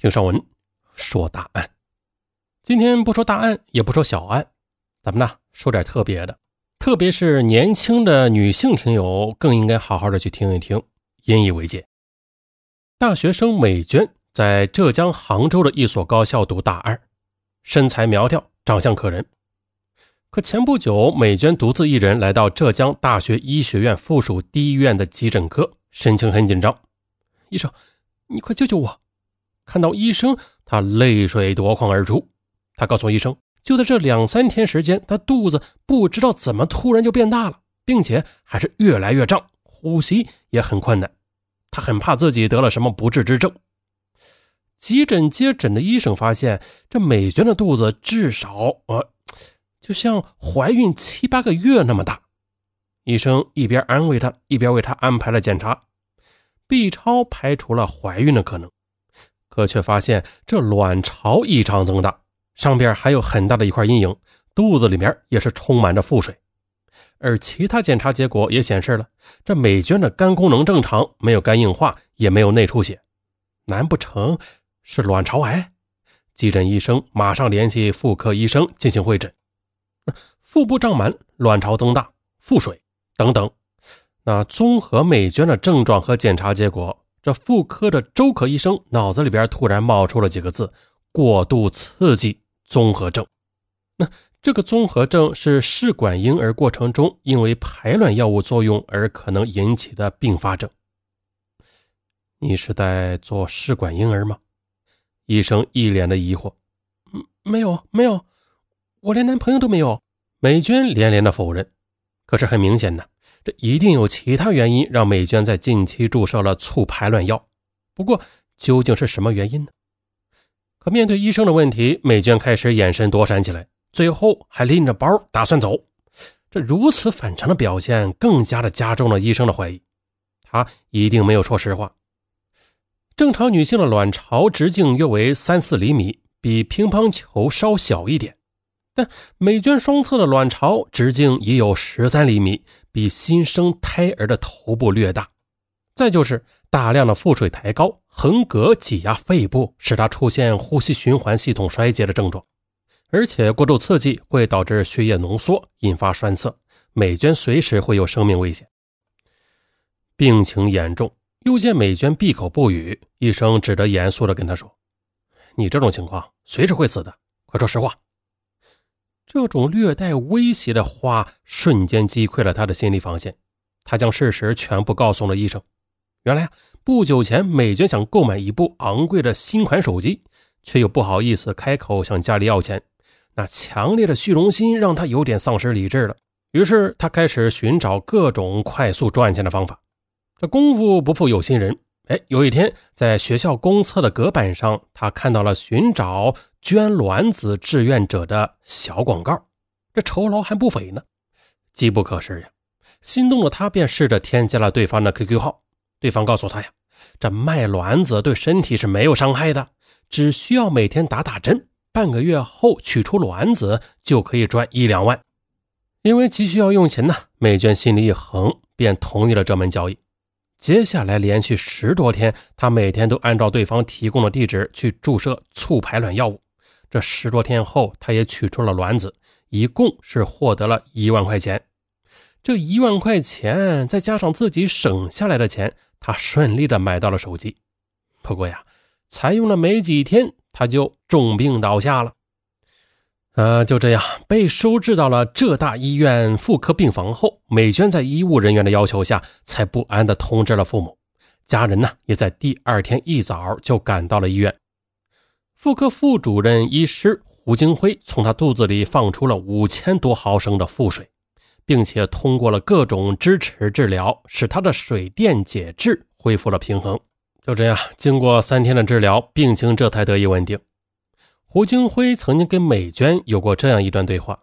听上文说大案。今天不说大案，也不说小案，咱们呢说点特别的。特别是年轻的女性听友，更应该好好的去听一听，引以为戒。大学生美娟在浙江杭州的一所高校读大二，身材苗条，长相可人。可前不久，美娟独自一人来到浙江大学医学院附属第一医院的急诊科，神情很紧张。医生，你快救救我！看到医生，他泪水夺眶而出。他告诉医生。就在这两三天时间，他肚子不知道怎么突然就变大了，并且还是越来越胀，呼吸也很困难。他很怕自己得了什么不治之症。急诊接诊的医生发现，这美娟的肚子至少呃，就像怀孕七八个月那么大。医生一边安慰她，一边为她安排了检查。B 超排除了怀孕的可能，可却发现这卵巢异常增大。上边还有很大的一块阴影，肚子里面也是充满着腹水，而其他检查结果也显示了这美娟的肝功能正常，没有肝硬化，也没有内出血，难不成是卵巢癌？急诊医生马上联系妇科医生进行会诊，腹部胀满、卵巢增大、腹水等等。那综合美娟的症状和检查结果，这妇科的周可医生脑子里边突然冒出了几个字：过度刺激。综合症，那这个综合症是试管婴儿过程中因为排卵药物作用而可能引起的并发症。你是在做试管婴儿吗？医生一脸的疑惑。嗯，没有，没有，我连男朋友都没有。美娟连连的否认。可是很明显呢，这一定有其他原因让美娟在近期注射了促排卵药。不过究竟是什么原因呢？可面对医生的问题，美娟开始眼神躲闪起来，最后还拎着包打算走。这如此反常的表现，更加的加重了医生的怀疑，她一定没有说实话。正常女性的卵巢直径约为三四厘米，比乒乓球稍小一点，但美娟双侧的卵巢直径已有十三厘米，比新生胎儿的头部略大。再就是大量的腹水抬高。横膈挤压肺部，使他出现呼吸循环系统衰竭的症状，而且过度刺激会导致血液浓缩，引发栓塞。美娟随时会有生命危险。病情严重，又见美娟闭口不语，医生只得严肃地跟她说：“你这种情况随时会死的，快说实话。”这种略带威胁的话瞬间击溃了他的心理防线，他将事实全部告诉了医生。原来啊，不久前美娟想购买一部昂贵的新款手机，却又不好意思开口向家里要钱。那强烈的虚荣心让他有点丧失理智了。于是他开始寻找各种快速赚钱的方法。这功夫不负有心人，哎，有一天在学校公厕的隔板上，他看到了寻找捐卵子志愿者的小广告，这酬劳还不菲呢。机不可失呀，心动的他便试着添加了对方的 QQ 号。对方告诉他呀，这卖卵子对身体是没有伤害的，只需要每天打打针，半个月后取出卵子就可以赚一两万。因为急需要用钱呢，美娟心里一横，便同意了这门交易。接下来连续十多天，她每天都按照对方提供的地址去注射促排卵药物。这十多天后，她也取出了卵子，一共是获得了一万块钱。这一万块钱，再加上自己省下来的钱。他顺利的买到了手机，不过呀，才用了没几天，他就重病倒下了。呃，就这样被收治到了浙大医院妇科病房后，美娟在医务人员的要求下，才不安的通知了父母。家人呢，也在第二天一早就赶到了医院。妇科副主任医师胡金辉从他肚子里放出了五千多毫升的腹水。并且通过了各种支持治疗，使他的水电解质恢复了平衡。就这样，经过三天的治疗，病情这才得以稳定。胡金辉曾经跟美娟有过这样一段对话：“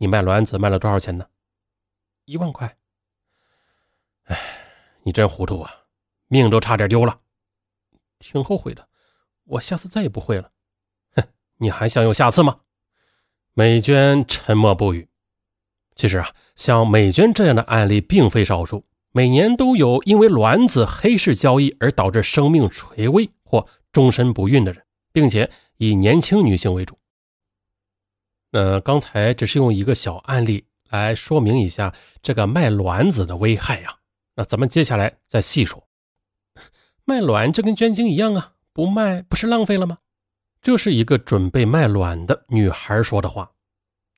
你卖卵子卖了多少钱呢？一万块。哎，你真糊涂啊，命都差点丢了。挺后悔的，我下次再也不会了。哼，你还想有下次吗？”美娟沉默不语。其实啊，像美娟这样的案例并非少数，每年都有因为卵子黑市交易而导致生命垂危或终身不孕的人，并且以年轻女性为主。那刚才只是用一个小案例来说明一下这个卖卵子的危害呀。那咱们接下来再细说。卖卵就跟捐精一样啊，不卖不是浪费了吗？这是一个准备卖卵的女孩说的话。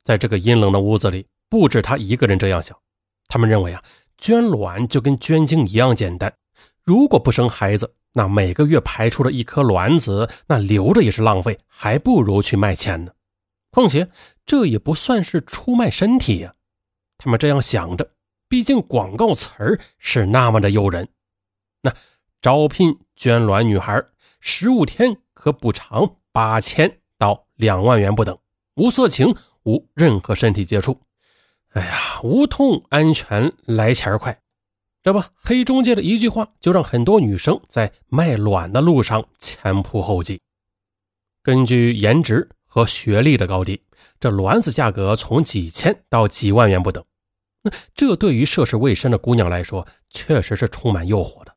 在这个阴冷的屋子里，不止她一个人这样想。他们认为啊，捐卵就跟捐精一样简单。如果不生孩子，那每个月排出的一颗卵子，那留着也是浪费，还不如去卖钱呢。况且这也不算是出卖身体呀。他们这样想着，毕竟广告词儿是那么的诱人。那招聘捐卵女孩，十五天可补偿八千到两万元不等，无色情，无任何身体接触。哎呀，无痛安全，来钱快。这不，黑中介的一句话就让很多女生在卖卵的路上前仆后继。根据颜值和学历的高低，这卵子价格从几千到几万元不等。那这对于涉世未深的姑娘来说，确实是充满诱惑的。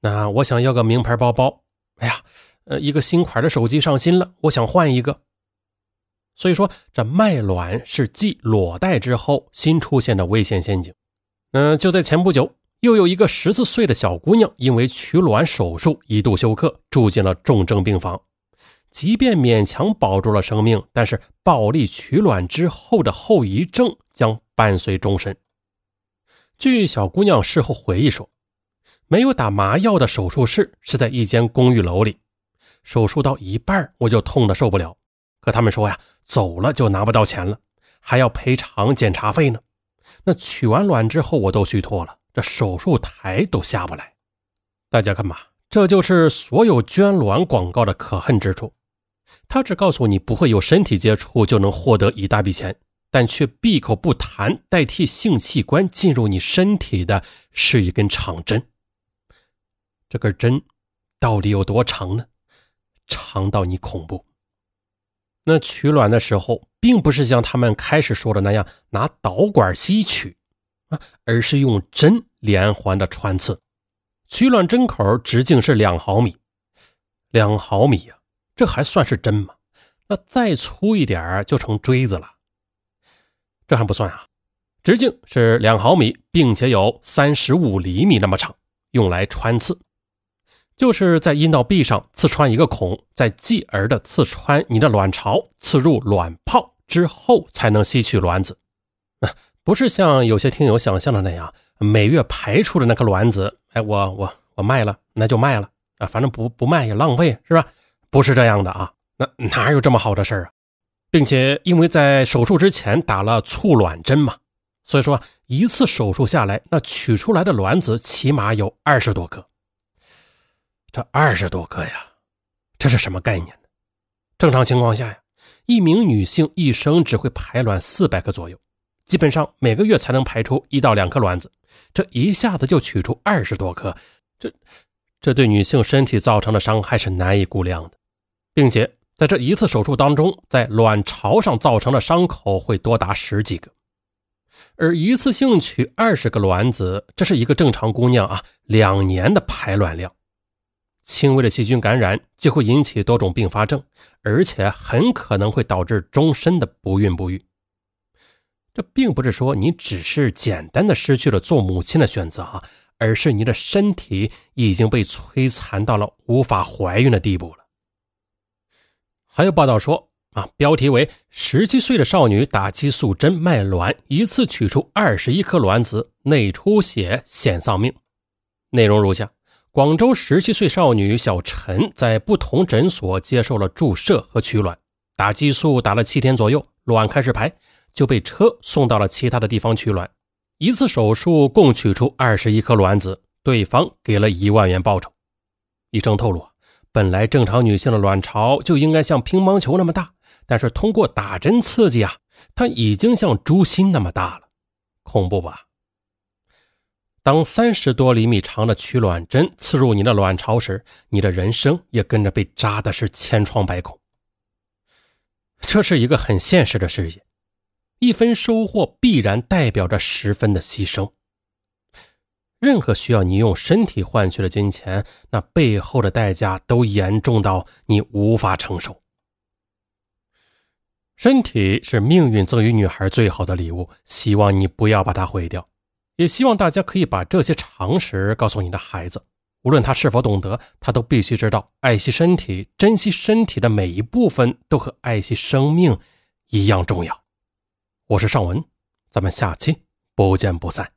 那我想要个名牌包包，哎呀，呃，一个新款的手机上新了，我想换一个。所以说，这卖卵是继裸贷之后新出现的危险陷阱。嗯，就在前不久，又有一个十四岁的小姑娘因为取卵手术一度休克，住进了重症病房。即便勉强保住了生命，但是暴力取卵之后的后遗症将伴随终身。据小姑娘事后回忆说，没有打麻药的手术室是在一间公寓楼里，手术到一半我就痛得受不了。可他们说呀，走了就拿不到钱了，还要赔偿检查费呢。那取完卵之后，我都虚脱了，这手术台都下不来。大家看吧，这就是所有捐卵广告的可恨之处。他只告诉你不会有身体接触就能获得一大笔钱，但却闭口不谈代替性器官进入你身体的是一根长针。这根针到底有多长呢？长到你恐怖。那取卵的时候，并不是像他们开始说的那样拿导管吸取啊，而是用针连环的穿刺。取卵针口直径是两毫米，两毫米呀，这还算是针吗？那再粗一点就成锥子了。这还不算啊，直径是两毫米，并且有三十五厘米那么长，用来穿刺。就是在阴道壁上刺穿一个孔，再继而的刺穿你的卵巢，刺入卵泡之后才能吸取卵子。啊 不是像有些听友想象的那样，每月排出的那颗卵子，哎，我我我卖了，那就卖了啊，反正不不卖也浪费，是吧？不是这样的啊，那哪有这么好的事啊？并且因为在手术之前打了促卵针嘛，所以说一次手术下来，那取出来的卵子起码有二十多颗。这二十多颗呀，这是什么概念呢？正常情况下呀，一名女性一生只会排卵四百个左右，基本上每个月才能排出一到两颗卵子。这一下子就取出二十多颗，这这对女性身体造成的伤害是难以估量的，并且在这一次手术当中，在卵巢上造成的伤口会多达十几个，而一次性取二十个卵子，这是一个正常姑娘啊两年的排卵量。轻微的细菌感染就会引起多种并发症，而且很可能会导致终身的不孕不育。这并不是说你只是简单的失去了做母亲的选择啊，而是你的身体已经被摧残到了无法怀孕的地步了。还有报道说啊，标题为“十七岁的少女打激素针卖卵，一次取出二十一颗卵子，内出血险丧命”，内容如下。广州十七岁少女小陈在不同诊所接受了注射和取卵，打激素打了七天左右，卵开始排，就被车送到了其他的地方取卵。一次手术共取出二十一颗卵子，对方给了一万元报酬。医生透露，本来正常女性的卵巢就应该像乒乓球那么大，但是通过打针刺激啊，它已经像猪心那么大了，恐怖吧？当三十多厘米长的取卵针刺入你的卵巢时，你的人生也跟着被扎的是千疮百孔。这是一个很现实的事业，一分收获必然代表着十分的牺牲。任何需要你用身体换取的金钱，那背后的代价都严重到你无法承受。身体是命运赠予女孩最好的礼物，希望你不要把它毁掉。也希望大家可以把这些常识告诉你的孩子，无论他是否懂得，他都必须知道，爱惜身体，珍惜身体的每一部分，都和爱惜生命一样重要。我是尚文，咱们下期不见不散。